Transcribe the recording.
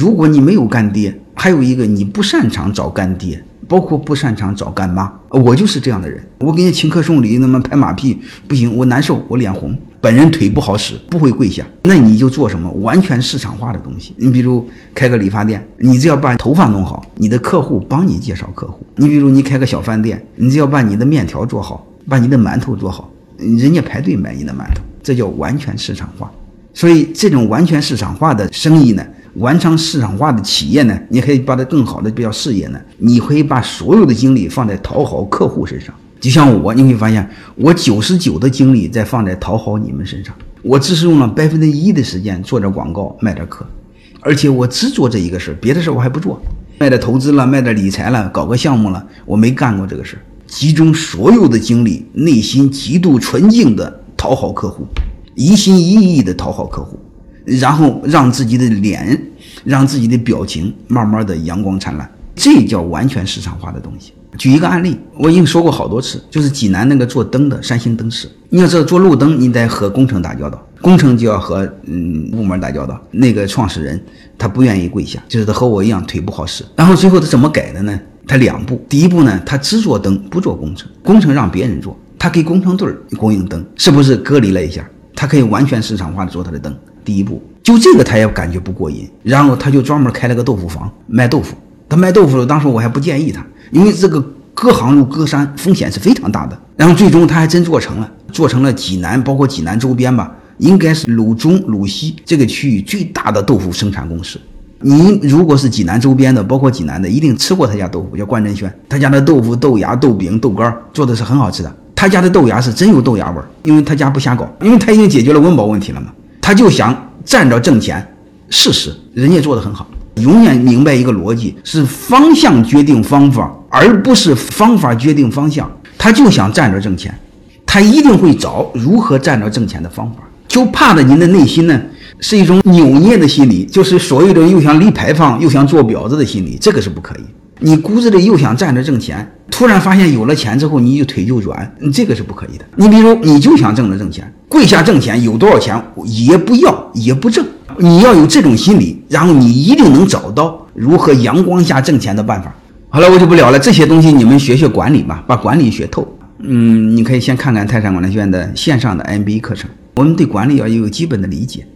如果你没有干爹，还有一个你不擅长找干爹，包括不擅长找干妈，我就是这样的人。我给你请客送礼，那么拍马屁不行，我难受，我脸红。本人腿不好使，不会跪下，那你就做什么完全市场化的东西。你比如开个理发店，你只要把头发弄好，你的客户帮你介绍客户。你比如你开个小饭店，你只要把你的面条做好，把你的馒头做好，人家排队买你的馒头，这叫完全市场化。所以这种完全市场化的生意呢，完成市场化的企业呢，你可以把它更好的比较事业呢，你可以把所有的精力放在讨好客户身上。就像我，你会发现我九十九的精力在放在讨好你们身上，我只是用了百分之一的时间做点广告卖点课，而且我只做这一个事儿，别的事儿我还不做。卖点投资了，卖点理财了，搞个项目了，我没干过这个事儿。集中所有的精力，内心极度纯净的讨好客户，一心一意的讨好客户，然后让自己的脸，让自己的表情慢慢的阳光灿烂，这叫完全市场化的东西。举一个案例，我已经说过好多次，就是济南那个做灯的三星灯饰。你要知道做路灯，你得和工程打交道，工程就要和嗯部门打交道。那个创始人他不愿意跪下，就是他和我一样腿不好使。然后最后他怎么改的呢？他两步，第一步呢，他只做灯不做工程，工程让别人做，他给工程队供应灯，是不是隔离了一下？他可以完全市场化的做他的灯。第一步就这个他也感觉不过瘾，然后他就专门开了个豆腐房卖豆腐。他卖豆腐，当时我还不建议他。因为这个隔行如隔山，风险是非常大的。然后最终他还真做成了，做成了济南，包括济南周边吧，应该是鲁中鲁西这个区域最大的豆腐生产公司。你如果是济南周边的，包括济南的，一定吃过他家豆腐，叫关振轩。他家的豆腐、豆芽、豆饼、豆干做的是很好吃的。他家的豆芽是真有豆芽味儿，因为他家不瞎搞，因为他已经解决了温饱问题了嘛。他就想站着挣钱，事实人家做的很好。永远明白一个逻辑，是方向决定方法。而不是方法决定方向，他就想站着挣钱，他一定会找如何站着挣钱的方法。就怕的您的内心呢，是一种扭捏的心理，就是所谓的又想立牌坊又想做婊子的心理，这个是不可以。你骨子里又想站着挣钱，突然发现有了钱之后，你就腿就软，这个是不可以的。你比如你就想挣着挣钱，跪下挣钱，有多少钱也不要也不挣，你要有这种心理，然后你一定能找到如何阳光下挣钱的办法。好了，我就不聊了。这些东西你们学学管理吧，把管理学透。嗯，你可以先看看泰山管理学院的线上的 MBA 课程。我们对管理要有基本的理解。